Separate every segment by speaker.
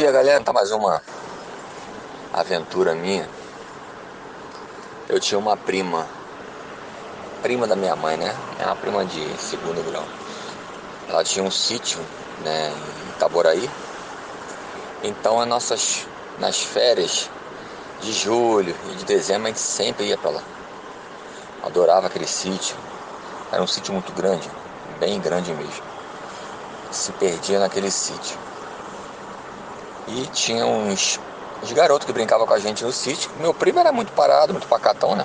Speaker 1: E galera, tá mais uma aventura minha. Eu tinha uma prima, prima da minha mãe, né? É uma prima de segundo grau. Ela tinha um sítio, né, em Itaboraí. Então, as nossas nas férias de julho e de dezembro a gente sempre ia para lá. Adorava aquele sítio. Era um sítio muito grande, bem grande mesmo. Se perdia naquele sítio. E tinha uns, uns garotos que brincavam com a gente no sítio. Meu primo era muito parado, muito pacatão, né?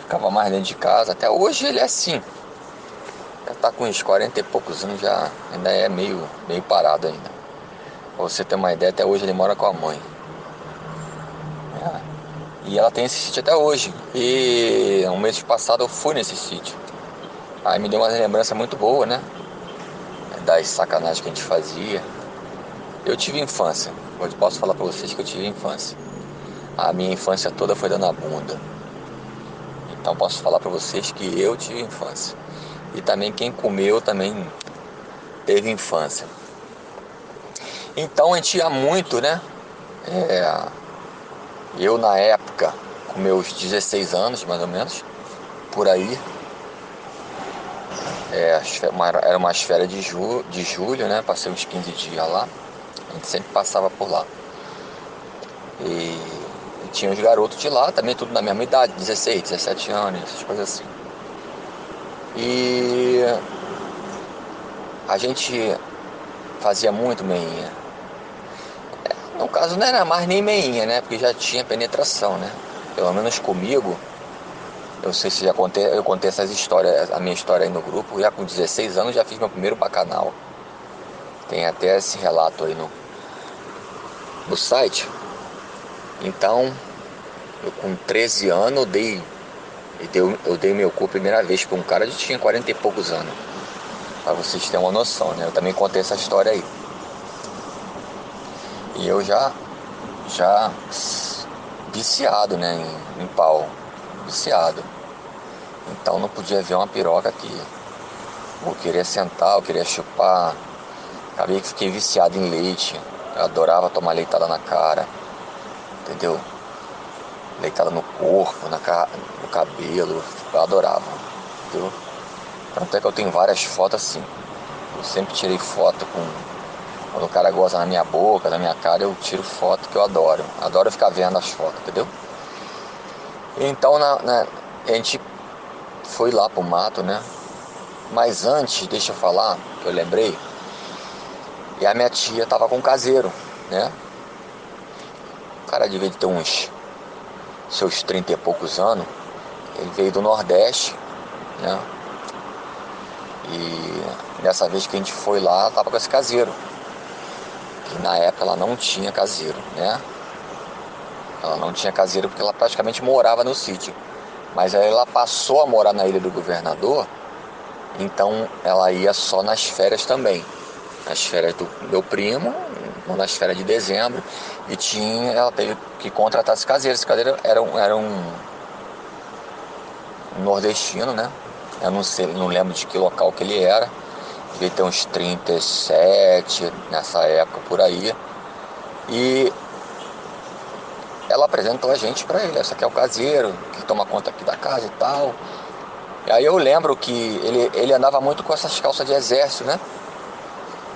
Speaker 1: Ficava mais dentro de casa. Até hoje ele é assim. Já tá com uns 40 e poucos anos, já ainda é meio, meio parado ainda. Pra você ter uma ideia, até hoje ele mora com a mãe. É. E ela tem esse sítio até hoje. E um mês passado eu fui nesse sítio. Aí me deu uma lembrança muito boa, né? Das sacanagens que a gente fazia. Eu tive infância. Hoje posso falar pra vocês que eu tive infância. A minha infância toda foi dando a bunda. Então posso falar pra vocês que eu tive infância. E também quem comeu também teve infância. Então a gente ia muito, né? É, eu na época, com meus 16 anos mais ou menos, por aí, é, era uma férias de, ju, de julho, né? Passei uns 15 dias lá. A gente sempre passava por lá. E, e tinha os garotos de lá, também tudo na mesma idade, 16, 17 anos, essas coisas assim. E a gente fazia muito meinha. No caso não era mais nem meinha, né? Porque já tinha penetração, né? Pelo menos comigo. Eu sei se já contei, eu contei essas histórias, a minha história aí no grupo. Já com 16 anos já fiz meu primeiro bacanal. Tem até esse relato aí no, no site. Então, eu com 13 anos eu dei, eu dei, eu dei meu cu a primeira vez para um cara que tinha 40 e poucos anos. Para vocês terem uma noção, né? Eu também contei essa história aí. E eu já, já viciado, né, em, em pau. Viciado. Então não podia ver uma piroca aqui. Eu queria sentar, eu queria chupar. Acabei que fiquei viciado em leite. Eu adorava tomar leitada na cara. Entendeu? Leitada no corpo, na, no cabelo. Eu adorava. Entendeu? Tanto é que eu tenho várias fotos assim. Eu sempre tirei foto com quando o cara goza na minha boca, na minha cara, eu tiro foto que eu adoro. Adoro ficar vendo as fotos, entendeu? Então na, na, a gente foi lá pro mato, né? Mas antes, deixa eu falar, que eu lembrei, e a minha tia tava com um caseiro, né? O cara devia ter uns seus trinta e poucos anos. Ele veio do Nordeste, né? E dessa vez que a gente foi lá, tava com esse caseiro na época ela não tinha caseiro, né? Ela não tinha caseiro porque ela praticamente morava no sítio. Mas aí ela passou a morar na ilha do governador, então ela ia só nas férias também. Nas férias do meu primo, nas férias de dezembro, e tinha, ela teve que contratar esse caseiro. Esse caseiro era era um nordestino, né? Eu não sei, não lembro de que local que ele era devia ter uns 37 nessa época por aí. E ela apresentou a gente para ele, essa aqui é o caseiro, que toma conta aqui da casa e tal. E aí eu lembro que ele, ele andava muito com essas calças de exército, né?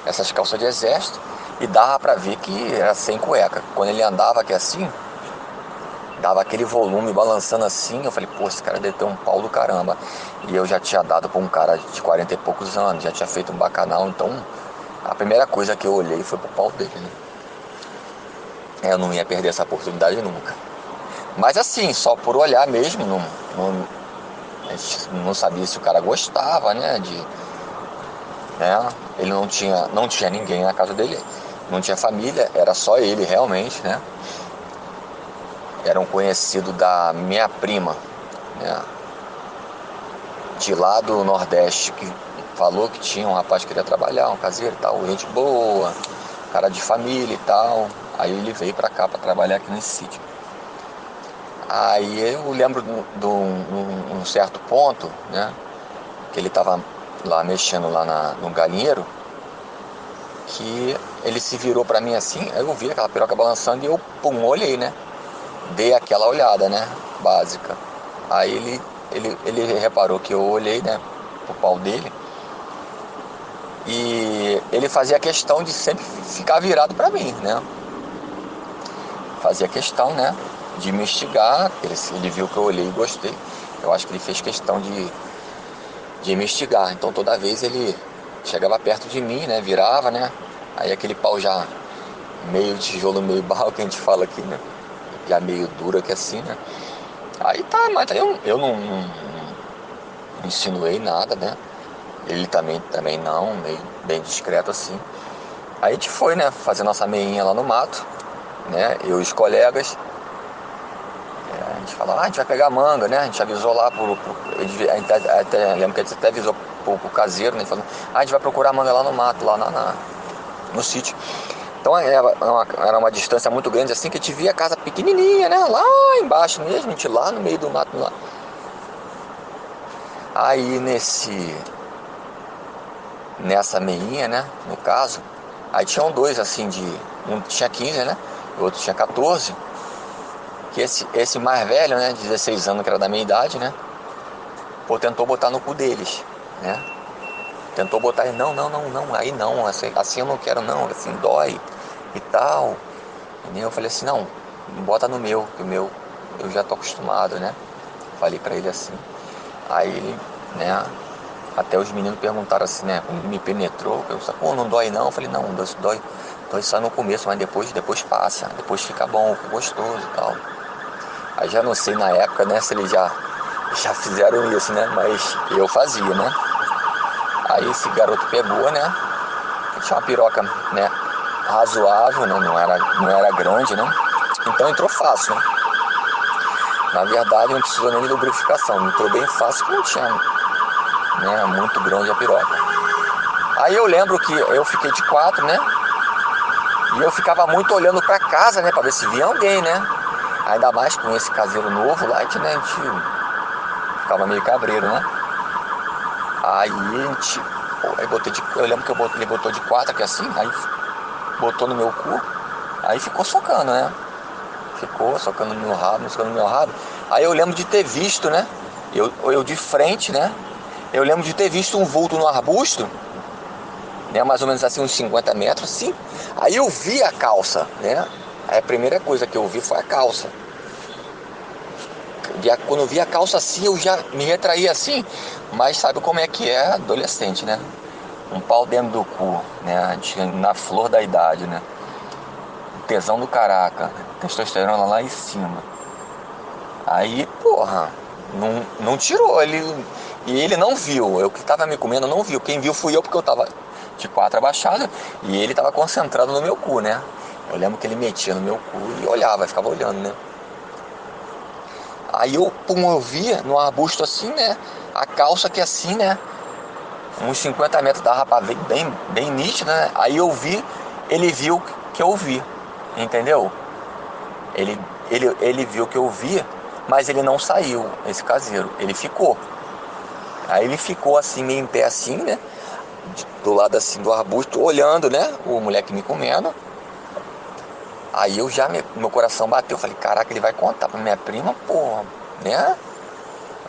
Speaker 1: Essas calças de exército. E dava pra ver que era sem cueca. Quando ele andava aqui assim, dava aquele volume balançando assim. Eu falei, pô, esse cara deve ter um pau do caramba. E eu já tinha dado pra um cara de 40 e poucos anos, já tinha feito um bacanal, então a primeira coisa que eu olhei foi pro pau dele. Né? Eu não ia perder essa oportunidade nunca. Mas assim, só por olhar mesmo, não, não, não sabia se o cara gostava, né? De, né? Ele não tinha, não tinha ninguém na casa dele, não tinha família, era só ele realmente, né? era um conhecido da minha prima, né? de lá do Nordeste, que falou que tinha um rapaz que queria trabalhar, um caseiro e tal, gente boa, cara de família e tal. Aí ele veio para cá para trabalhar aqui nesse sítio. Aí eu lembro de um, um certo ponto, né? Que ele estava lá mexendo lá na, no galinheiro, que ele se virou para mim assim, eu vi aquela piroca balançando e eu, pum, olhei, né? Dei aquela olhada, né? Básica. Aí ele, ele, ele reparou que eu olhei, né? Pro pau dele. E ele fazia questão de sempre ficar virado para mim, né? Fazia questão, né? De me instigar. Ele, ele viu que eu olhei e gostei. Eu acho que ele fez questão de, de me instigar. Então toda vez ele chegava perto de mim, né? Virava, né? Aí aquele pau já meio tijolo, meio barro que a gente fala aqui, né? Já meio duro aqui assim, né? Aí tá, mas eu, eu não, não, não insinuei nada, né? Ele também, também não, meio bem discreto assim. Aí a gente foi, né? Fazer nossa meinha lá no mato, né? Eu e os colegas. É, gente falou, ah, a gente vai pegar manga, né? A gente avisou lá pro. pro a gente, até, lembro que a gente até avisou pro, pro caseiro, né? Falou, ah, a gente vai procurar manga lá no mato, lá na, na no sítio. Então era uma, era uma distância muito grande assim que a gente via a casa pequenininha, né? Lá embaixo mesmo, a gente lá no meio do mato lá. Aí nesse nessa meinha, né? No caso, aí tinham dois assim de um tinha 15, né? O outro tinha 14. Que esse esse mais velho, né, de 16 anos que era da minha idade, né? Pô, tentou botar no cu deles, né? Tentou botar não, não, não, não, aí não, assim, assim eu não quero não, assim dói e tal. E eu falei assim, não, bota no meu, que o meu eu já tô acostumado, né? Falei para ele assim. Aí né, até os meninos perguntaram assim, né, como me penetrou, eu falei, pô, não dói não? Eu falei, não, dói, dói, dói só no começo, mas depois, depois passa, depois fica bom, fica gostoso e tal. Aí já não sei na época, né, se eles já, já fizeram isso, né, mas eu fazia, né. Aí esse garoto pegou, né? Tinha uma piroca, né? Razoável, né? Não era, não era grande, né? Então entrou fácil, né? Na verdade não precisou nem de lubrificação, entrou bem fácil que não tinha né, muito grande a piroca. Aí eu lembro que eu fiquei de quatro, né? E eu ficava muito olhando para casa, né? Pra ver se via alguém, né? Ainda mais com esse caseiro novo lá, gente, né, a gente ficava meio cabreiro, né? Aí a gente. Aí botei de, eu lembro que eu botei, ele botou de quatro aqui assim, aí botou no meu cu, aí ficou socando, né? Ficou socando no meu rabo, socando no meu rabo. Aí eu lembro de ter visto, né? Eu, eu de frente, né? Eu lembro de ter visto um vulto no arbusto, né? Mais ou menos assim, uns 50 metros, assim. Aí eu vi a calça, né? Aí a primeira coisa que eu vi foi a calça quando eu vi a calça assim, eu já me retraí assim. Mas sabe como é que é adolescente, né? Um pau dentro do cu, né? Na flor da idade, né? Tesão do caraca, testosterona lá em cima. Aí, porra, não, não tirou. Ele, e ele não viu. Eu que tava me comendo não viu. Quem viu fui eu porque eu tava de quatro abaixado e ele tava concentrado no meu cu, né? Eu lembro que ele metia no meu cu e olhava, ficava olhando, né? Aí eu, pum, eu via no arbusto assim, né? A calça que assim, né? Uns 50 metros da rapa bem, bem nítida, né? Aí eu vi, ele viu que eu vi, entendeu? Ele, ele, ele viu que eu vi, mas ele não saiu, esse caseiro. Ele ficou. Aí ele ficou assim, meio em pé assim, né? Do lado assim do arbusto, olhando, né? O moleque me comendo. Aí eu já, meu coração bateu. Falei, caraca, ele vai contar pra minha prima, porra, né?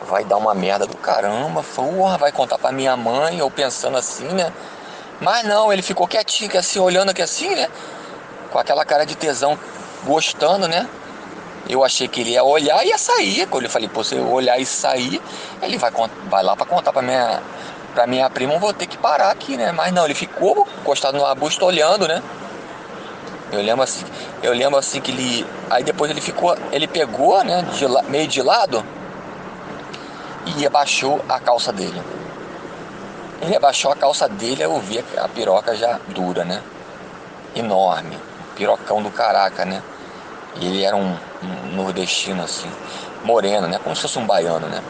Speaker 1: Vai dar uma merda do caramba, porra, vai contar pra minha mãe, eu pensando assim, né? Mas não, ele ficou quietinho, assim, olhando aqui assim, né? Com aquela cara de tesão, gostando, né? Eu achei que ele ia olhar e ia sair. Quando eu falei, pô, se eu olhar e sair, ele vai, vai lá pra contar pra minha, pra minha prima, eu vou ter que parar aqui, né? Mas não, ele ficou encostado no arbusto olhando, né? Eu lembro assim, eu lembro assim que ele. Aí depois ele ficou. Ele pegou, né? De, meio de lado e abaixou a calça dele. Ele abaixou a calça dele, eu vi a piroca já dura, né? Enorme. Pirocão do caraca, né? E ele era um, um nordestino assim, moreno, né? Como se fosse um baiano, né?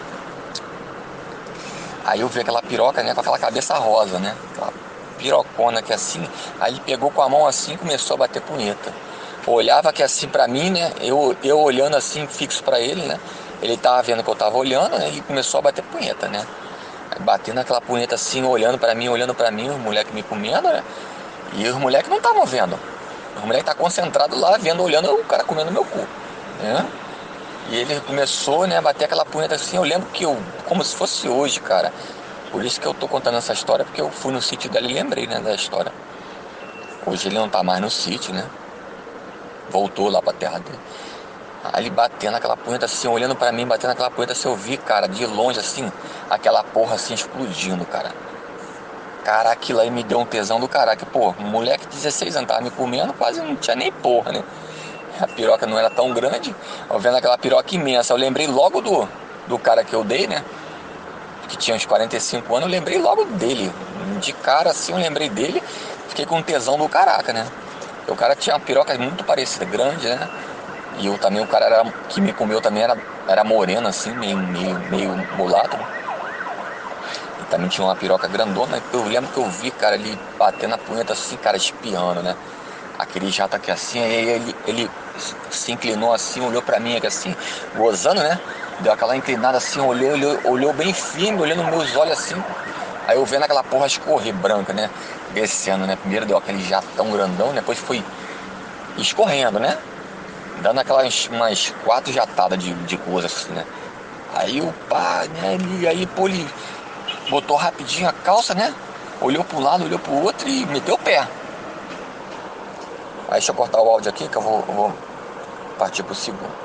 Speaker 1: Aí eu vi aquela piroca, né? Com aquela cabeça rosa, né? Aquela pirocona que assim, aí ele pegou com a mão assim e começou a bater punheta. Olhava que assim para mim, né? Eu, eu olhando assim fixo para ele, né? Ele tava vendo que eu tava olhando, né? E começou a bater punheta, né? Batendo aquela punheta assim, olhando para mim, olhando para mim, o moleque me comendo, né? E os moleques não estavam vendo. Os moleques tá concentrado lá, vendo, olhando o cara comendo meu cu. Né? E ele começou, né, a bater aquela punheta assim. Eu lembro que eu, como se fosse hoje, cara. Por isso que eu tô contando essa história, porque eu fui no sítio dela e lembrei, né, da história. Hoje ele não tá mais no sítio, né? Voltou lá pra terra dele. Aí ele batendo aquela punheta assim, olhando para mim, batendo aquela punheta assim, eu vi, cara, de longe assim, aquela porra assim explodindo, cara. Cara, aquilo aí me deu um tesão do caraca. Pô, moleque de 16 anos tava me comendo, quase não tinha nem porra, né? A piroca não era tão grande. Eu vendo aquela piroca imensa, eu lembrei logo do, do cara que eu dei, né? Que tinha uns 45 anos, eu lembrei logo dele. De cara assim, eu lembrei dele. Fiquei com tesão do caraca, né? O cara tinha uma piroca muito parecida, grande, né? E eu também, o cara era, que me comeu também era, era moreno, assim, meio, meio, meio mulato. Né? E também tinha uma piroca grandona. Eu lembro que eu vi, cara, ele batendo a punheta assim, cara, espiando, né? Aquele jato aqui assim, aí ele, ele se inclinou assim, olhou pra mim aqui assim, gozando, né? Deu aquela inclinada assim, olhou, olhou, bem firme, olhando meus olhos assim. Aí eu vendo aquela porra escorrer branca, né? Descendo, né? Primeiro deu aquele jatão grandão, depois foi escorrendo, né? dando aquelas umas quatro jatadas de, de coisa assim, né? Aí o pá, né? Ele, aí pô, ele botou rapidinho a calça, né? Olhou para um lado, olhou para o outro e meteu o pé. Aí deixa eu cortar o áudio aqui que eu vou, eu vou partir pro segundo.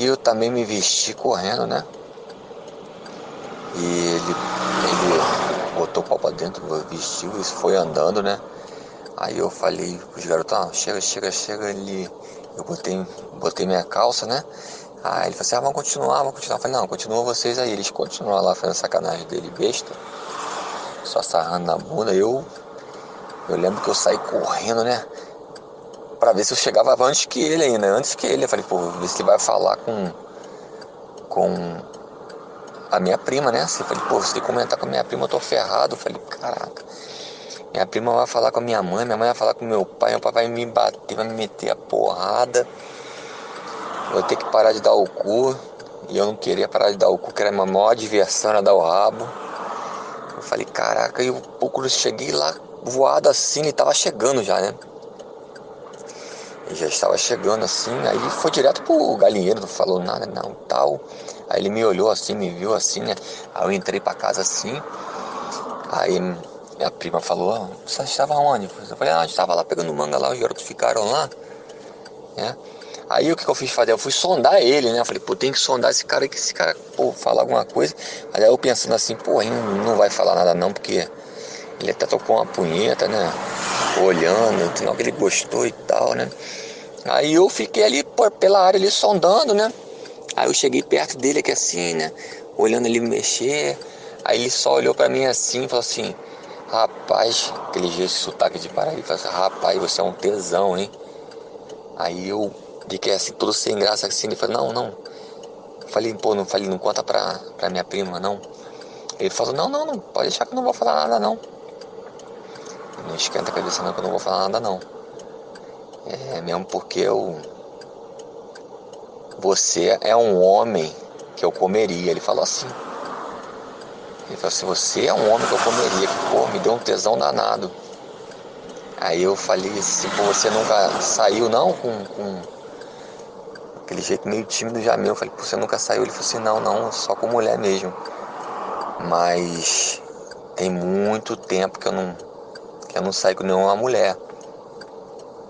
Speaker 1: E eu também me vesti correndo, né? E ele, ele botou o pau pra dentro, vestiu e foi andando, né? Aí eu falei pros garotos, ah, chega, chega, chega, ele eu botei, botei minha calça, né? Aí ele falou assim, ah, vamos continuar, vamos continuar. Eu falei, não, continua vocês aí. Eles continuaram lá fazendo sacanagem dele, besta. Só sarrando na bunda. Eu, eu lembro que eu saí correndo, né? Pra ver se eu chegava antes que ele ainda, antes que ele. Eu falei, pô, ver se ele vai falar com. Com a minha prima, né? Assim, eu falei, pô, se ele comentar com a minha prima, eu tô ferrado. Eu falei, caraca. Minha prima vai falar com a minha mãe, minha mãe vai falar com meu pai, meu pai vai me bater, vai me meter a porrada. Vou ter que parar de dar o cu. E eu não queria parar de dar o cu, que era a minha maior diversão, era dar o rabo. Eu falei, caraca, e eu pouco cheguei lá voado assim, ele tava chegando já, né? Já estava chegando assim, aí foi direto pro galinheiro, não falou nada, não, tal. Aí ele me olhou assim, me viu assim, né? Aí eu entrei pra casa assim. Aí minha prima falou, você estava onde? Eu falei, ah, a gente estava lá pegando manga lá, os garotos ficaram lá. Né? Aí o que, que eu fiz fazer? Eu fui sondar ele, né? Eu falei, pô, tem que sondar esse cara que esse cara, pô, falar alguma coisa. Aí eu pensando assim, pô, ele não vai falar nada não, porque ele até tocou uma punheta, né? Olhando, sinal que ele gostou e tal, né? Aí eu fiquei ali por, pela área ali sondando, né? Aí eu cheguei perto dele aqui assim, né? Olhando ele mexer. Aí ele só olhou para mim assim e falou assim: Rapaz, aquele jeito de sotaque de Paraíba, assim, rapaz, você é um tesão, hein? Aí eu fiquei assim, todo sem graça assim, ele falou, não, não. Eu falei, pô, não falei, não conta pra, pra minha prima, não. Ele falou, não, não, não, pode deixar que eu não vou falar nada, não. Não esquenta a cabeça não, que eu não vou falar nada, não. É mesmo porque eu... Você é um homem que eu comeria, ele falou assim. Ele falou assim, você é um homem que eu comeria, que pô, me deu um tesão danado. Aí eu falei assim, pô, você nunca saiu não com, com aquele jeito meio tímido já meu. Eu falei, pô, você nunca saiu? Ele falou assim, não, não, só com mulher mesmo. Mas tem muito tempo que eu não, que eu não saio com nenhuma mulher.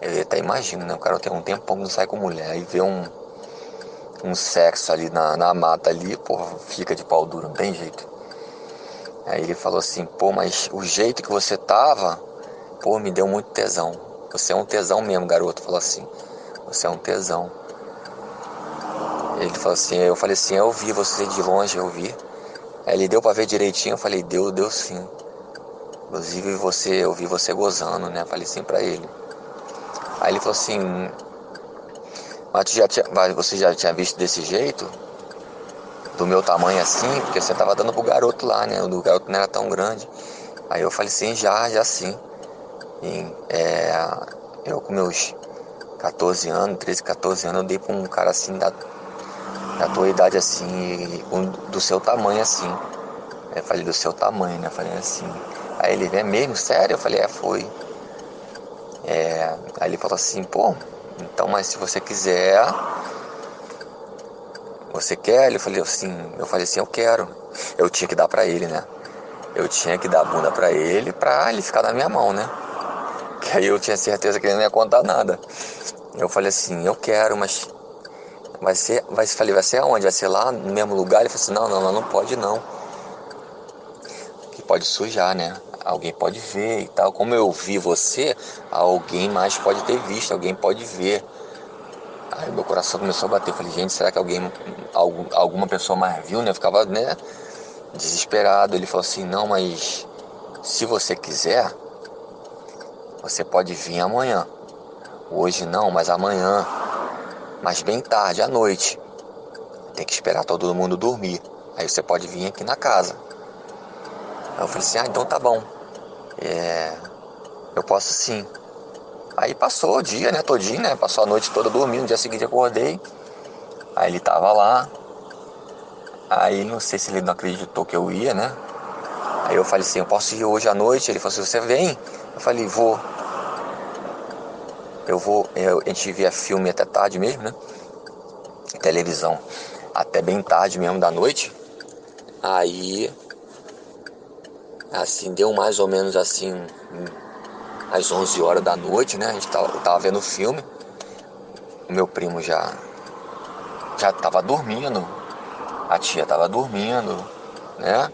Speaker 1: Eu até imagino, né? O cara tem um tempo que não sai com mulher. Aí vê um, um sexo ali na, na mata ali, pô, fica de pau duro, não tem jeito. Aí ele falou assim, pô, mas o jeito que você tava, pô, me deu muito tesão. Você é um tesão mesmo, garoto. Falou assim, você é um tesão. Ele falou assim, eu falei assim, eu vi você de longe, eu vi. Aí ele deu pra ver direitinho, eu falei, deu, deu sim. Inclusive você, eu vi você gozando, né? Falei assim pra ele. Aí ele falou assim, mas tu já tinha, você já tinha visto desse jeito? do meu tamanho assim, porque você tava dando pro garoto lá, né? O garoto não era tão grande. Aí eu falei assim, já, já sim. E, é, eu com meus 14 anos, 13, 14 anos, eu dei pra um cara assim da, da tua idade assim, um, do seu tamanho assim. Eu falei do seu tamanho, né? Eu falei assim. Aí ele, é mesmo? Sério? Eu falei, é, foi. É, aí ele falou assim, pô, então, mas se você quiser, você quer? Ele falou assim, eu falei assim, eu quero. Eu tinha que dar para ele, né? Eu tinha que dar a bunda para ele pra ele ficar na minha mão, né? Que aí eu tinha certeza que ele não ia contar nada. Eu falei assim, eu quero, mas vai ser, vai, falei, vai ser aonde? Vai ser lá no mesmo lugar? Ele falou assim, não, não, não, não pode não. Que pode sujar, né? Alguém pode ver e tal. Como eu vi você, alguém mais pode ter visto, alguém pode ver. Aí meu coração começou a bater. Falei, gente, será que alguém, algum, alguma pessoa mais viu, né? Eu ficava, né, desesperado. Ele falou assim, não, mas se você quiser, você pode vir amanhã. Hoje não, mas amanhã. Mas bem tarde, à noite. Tem que esperar todo mundo dormir. Aí você pode vir aqui na casa. Aí eu falei assim, ah, então tá bom. É, eu posso sim. Aí passou o dia, né, todinho, né? Passou a noite toda dormindo, no dia seguinte acordei. Aí ele tava lá. Aí não sei se ele não acreditou que eu ia, né? Aí eu falei assim, eu posso ir hoje à noite? Ele falou assim, você vem? Eu falei, vou. Eu vou, eu, a gente via filme até tarde mesmo, né? Televisão. Até bem tarde mesmo da noite. Aí assim, deu mais ou menos assim às 11 horas da noite, né? A gente tava, tava vendo o filme. O meu primo já já tava dormindo. A tia tava dormindo, né?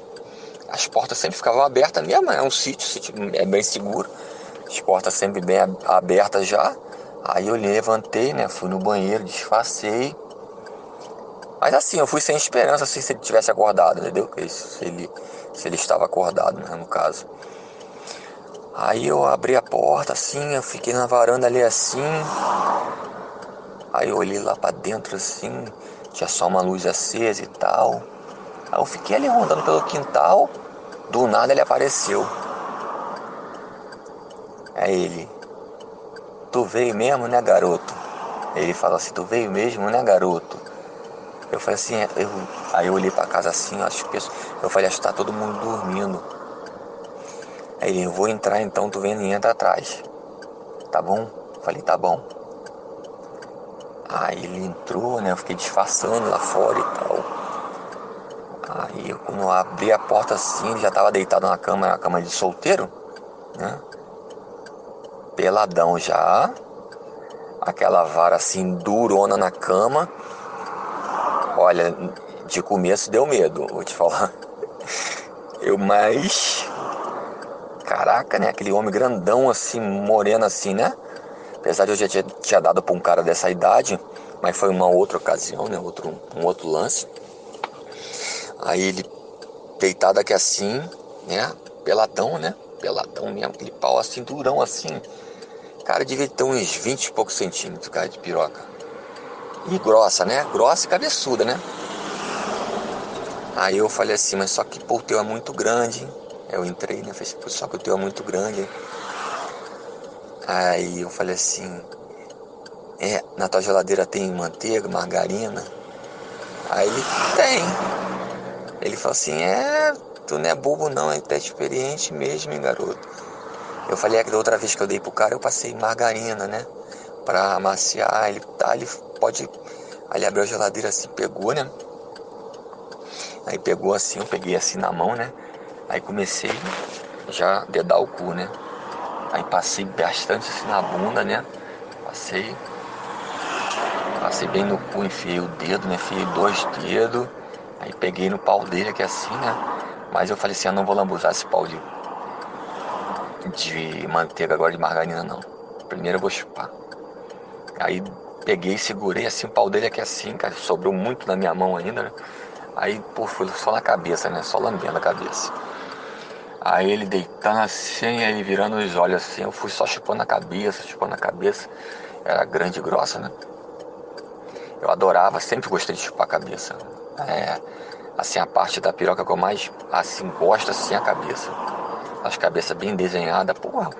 Speaker 1: As portas sempre ficavam abertas mesmo, é um sítio, sítio é bem seguro. As portas sempre bem abertas já. Aí eu levantei, né? Fui no banheiro, disfarcei. Mas assim, eu fui sem esperança assim, se ele tivesse acordado, entendeu? Se ele se ele estava acordado, né, no caso. Aí eu abri a porta assim, eu fiquei na varanda ali assim. Aí eu olhei lá para dentro assim, tinha só uma luz acesa e tal. Aí eu fiquei ali rondando pelo quintal, do nada ele apareceu. É ele. Tu veio mesmo, né, garoto? Ele falou assim, tu veio mesmo, né, garoto? Eu falei assim, eu, aí eu olhei pra casa assim, acho que eu falei, acho que tá todo mundo dormindo. Aí ele, eu vou entrar então, tu vem e entra atrás. Tá bom? falei, tá bom. Aí ele entrou, né? Eu fiquei disfarçando lá fora e tal. Aí eu, quando eu abri a porta assim, ele já tava deitado na cama, na cama de solteiro, né? Peladão já. Aquela vara assim durona na cama Olha, de começo deu medo, vou te falar. Eu mais. Caraca, né? Aquele homem grandão assim, moreno assim, né? Apesar de eu já tinha, tinha dado pra um cara dessa idade, mas foi uma outra ocasião, né? Outro, um outro lance. Aí ele deitado aqui assim, né? Peladão, né? Peladão mesmo, aquele pau assim, durão assim. Cara, devia ter uns 20 e poucos centímetros, cara, de piroca e grossa, né? Grossa e cabeçuda, né? Aí eu falei assim, mas só que pô, o teu é muito grande. Eu entrei, né? Falei, só que o teu é muito grande. Aí eu falei assim, é, na tua geladeira tem manteiga, margarina? Aí ele tem. Ele falou assim, é, tu não é bobo não, é até experiente mesmo, hein, garoto. Eu falei, é que da outra vez que eu dei pro cara, eu passei margarina, né? Pra amaciar, ele tá, ele pode. Aí ele abriu a geladeira assim, pegou, né? Aí pegou assim, eu peguei assim na mão, né? Aí comecei já a dedar o cu, né? Aí passei bastante assim na bunda, né? Passei. Passei bem no cu, enfiei o dedo, né? Enfiei dois dedos. Aí peguei no pau dele aqui assim, né? Mas eu falei assim, eu não vou lambuzar esse pau de, de manteiga agora de margarina não. Primeiro eu vou chupar. Aí Peguei, segurei assim o pau dele aqui assim, cara, sobrou muito na minha mão ainda, né? Aí, pô, foi só na cabeça, né? Só lambendo a cabeça. Aí ele deitando assim, aí virando os olhos assim, eu fui só chupando a cabeça, chupando a cabeça. Era grande e grossa, né? Eu adorava, sempre gostei de chupar a cabeça. É, assim, a parte da piroca que eu mais, assim, gosto, assim, a cabeça. As cabeças bem desenhadas, porra,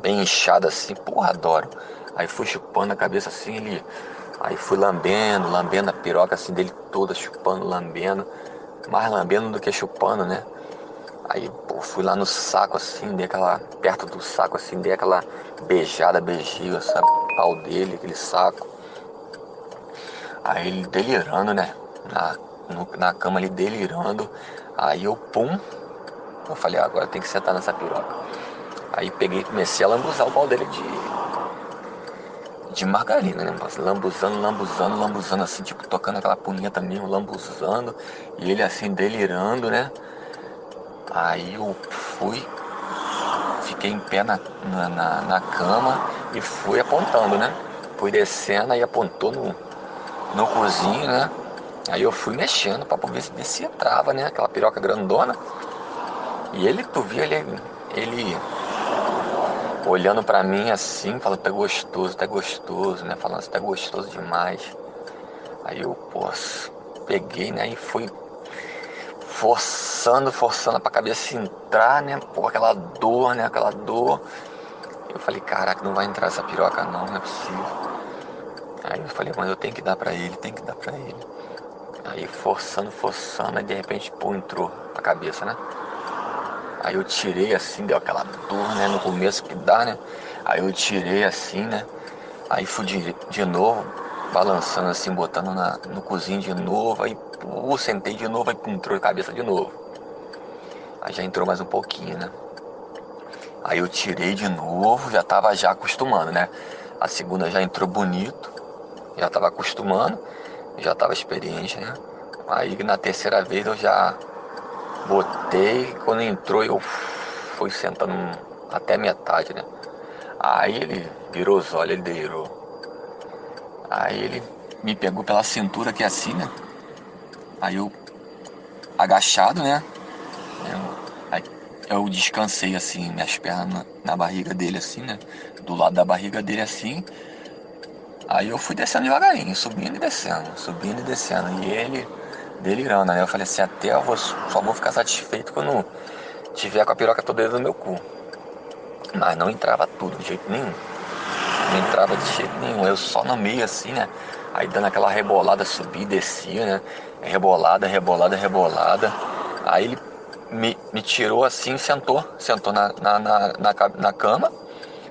Speaker 1: bem inchada assim, porra, adoro. Aí fui chupando a cabeça assim, ele. Aí fui lambendo, lambendo a piroca assim dele toda, chupando, lambendo. Mais lambendo do que chupando, né? Aí, pô, fui lá no saco assim, dei aquela. perto do saco assim, dei aquela beijada, beijinho, sabe? Pau dele, aquele saco. Aí ele delirando, né? Na, no, na cama ali delirando. Aí eu, pum. Eu falei, ah, agora tem que sentar nessa piroca. Aí peguei comecei a lambuzar o pau dele de. De margarina, né? Lambuzando, lambuzando, lambuzando assim, tipo, tocando aquela punheta mesmo, lambuzando. E ele assim, delirando, né? Aí eu fui, fiquei em pé na, na, na, na cama e fui apontando, né? Fui descendo, aí apontou no, no cozinho, né? Aí eu fui mexendo pra ver se, se entrava, né? Aquela piroca grandona. E ele, tu via ele, ele olhando pra mim assim, falando, tá gostoso, tá gostoso, né? Falando, tá gostoso demais. Aí eu, pô, peguei, né? E fui forçando, forçando pra cabeça entrar, né? Pô, aquela dor, né? Aquela dor. Eu falei, caraca, não vai entrar essa piroca não, não é possível. Aí eu falei, mas eu tenho que dar pra ele, tem que dar pra ele. Aí forçando, forçando, aí de repente, pô, entrou a cabeça, né? Aí eu tirei assim, deu aquela dor, né? No começo que dá, né? Aí eu tirei assim, né? Aí fui de, de novo, balançando assim, botando na, no cozinho de novo, aí pô, sentei de novo, aí entrou a cabeça de novo. Aí já entrou mais um pouquinho, né? Aí eu tirei de novo, já tava já acostumando, né? A segunda já entrou bonito, já tava acostumando, já tava experiente, né? Aí na terceira vez eu já botei, quando entrou eu fui sentando até metade, né? Aí ele virou os olhos, ele delirou. Aí ele me pegou pela cintura aqui assim, né? Aí eu agachado, né? Eu, eu descansei assim, minhas pernas na, na, barriga dele assim, né? Do lado da barriga dele assim. Aí eu fui descendo devagarinho, subindo e descendo, subindo e descendo. E ele delirando, né? Eu falei assim, até eu vou, só vou ficar satisfeito quando tiver com a piroca toda dentro do meu cu. Mas não entrava tudo de jeito nenhum. Não entrava de jeito nenhum. Eu só no meio assim, né? Aí dando aquela rebolada, subia e descia, né? Rebolada, rebolada, rebolada. Aí ele me, me tirou assim, sentou, sentou na, na, na, na, cama,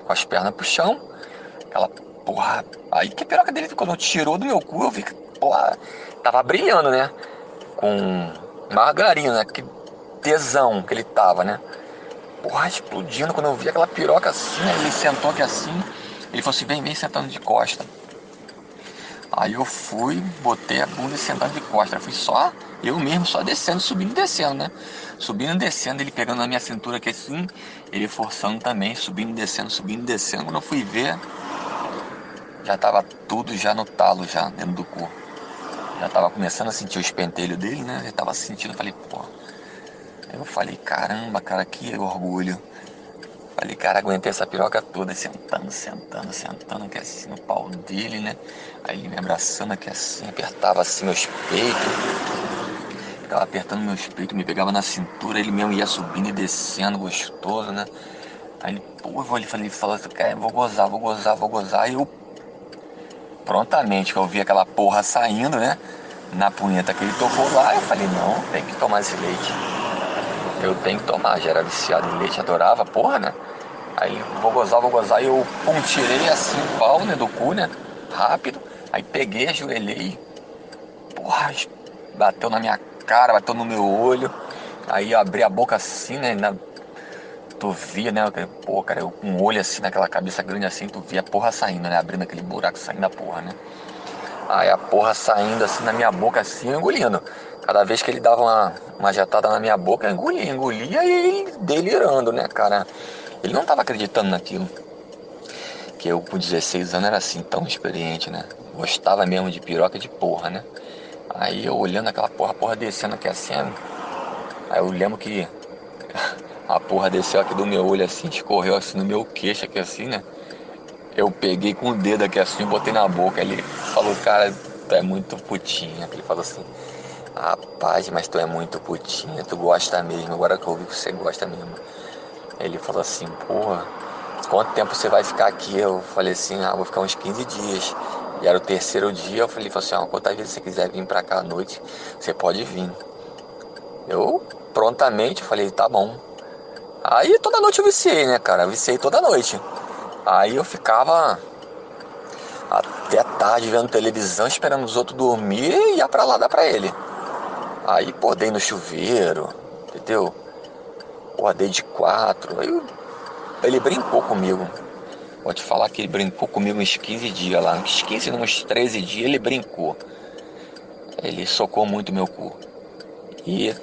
Speaker 1: com as pernas pro chão. Aquela porra. Aí que a piroca dele, quando tirou do meu cu, eu vi que, porra, tava brilhando, né? Com margarina, que tesão que ele tava, né? Porra, explodindo. Quando eu vi aquela piroca assim, né? ele sentou aqui assim. Ele falou assim: vem, vem sentando de costa. Aí eu fui, botei a bunda e sentando de costa. Fui só, eu mesmo, só descendo, subindo e descendo, né? Subindo e descendo, ele pegando na minha cintura aqui assim, ele forçando também, subindo e descendo, subindo e descendo. Quando eu fui ver, já tava tudo já no talo, já dentro do corpo. Já tava começando a sentir o espentelho dele, né? Já tava sentindo, falei, pô. Eu falei, caramba, cara, que orgulho. Falei, cara, aguentei essa piroca toda, sentando, sentando, sentando aqui assim no pau dele, né? Aí ele me abraçando aqui assim, apertava assim meus peitos. Ficava apertando meus peitos, me pegava na cintura, ele mesmo ia subindo e descendo, gostoso, né? Aí ele, pô, ele falou, ele falou assim, cara, vou gozar, vou gozar, vou gozar. Aí eu, prontamente, que eu vi aquela porra saindo, né? Na punheta que ele tocou lá, eu falei, não, tem que tomar esse leite eu tenho que tomar, já era viciado em leite, adorava, porra, né? Aí vou gozar, vou gozar, e eu pum, tirei assim o pau, né, do cu, né? Rápido, aí peguei, ajoelhei, porra, bateu na minha cara, bateu no meu olho, aí eu abri a boca assim, né? Na, tu via, né? Pô, cara, eu com um olho assim naquela cabeça grande assim, tu via a porra saindo, né? Abrindo aquele buraco, saindo a porra, né? Aí a porra saindo assim na minha boca assim, engolindo. Cada vez que ele dava uma, uma jetada na minha boca, eu engolia, engolia e delirando, né, cara? Ele não tava acreditando naquilo. Que eu com 16 anos era assim, tão experiente, né? Gostava mesmo de piroca de porra, né? Aí eu olhando aquela porra, porra descendo aqui assim. Aí eu lembro que a porra desceu aqui do meu olho assim, escorreu assim no meu queixo aqui assim, né? Eu peguei com o dedo aqui assim, botei na boca. Ele falou, cara, tu é muito putinha. Ele falou assim, Rapaz, mas tu é muito putinha, tu gosta mesmo, agora que eu vi que você gosta mesmo. Ele falou assim, porra, quanto tempo você vai ficar aqui? Eu falei assim, ah, vou ficar uns 15 dias. E era o terceiro dia, eu falei, falei assim, ah, quantas vezes você quiser vir pra cá à noite, você pode vir. Eu prontamente, falei, tá bom. Aí toda noite eu viciei, né, cara? Eu viciei toda noite. Aí eu ficava até tarde vendo televisão, esperando os outros dormir e ia pra lá dar pra ele. Aí, pô, dei no chuveiro, entendeu? Pô, dei de quatro. Aí ele brincou comigo. Vou te falar que ele brincou comigo uns 15 dias lá. Uns 15, uns 13 dias ele brincou. Ele socou muito meu cu. E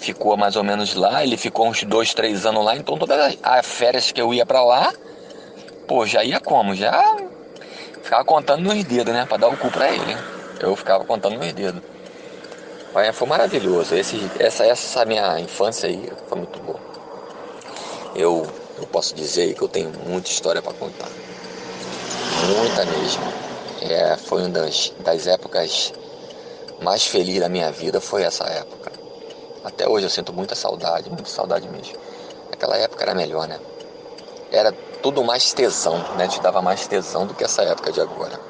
Speaker 1: ficou mais ou menos lá. Ele ficou uns 2, 3 anos lá. Então todas as férias que eu ia pra lá, pô, já ia como? Já ficava contando nos dedos, né? Pra dar o cu pra ele. Eu ficava contando nos dedos. Mas foi maravilhoso. Esse, essa, essa minha infância aí foi muito boa. Eu eu posso dizer que eu tenho muita história para contar. Muita mesmo. É, foi uma das, das épocas mais felizes da minha vida, foi essa época. Até hoje eu sinto muita saudade, muita saudade mesmo. Aquela época era melhor, né? Era tudo mais tesão, né? Te dava mais tesão do que essa época de agora.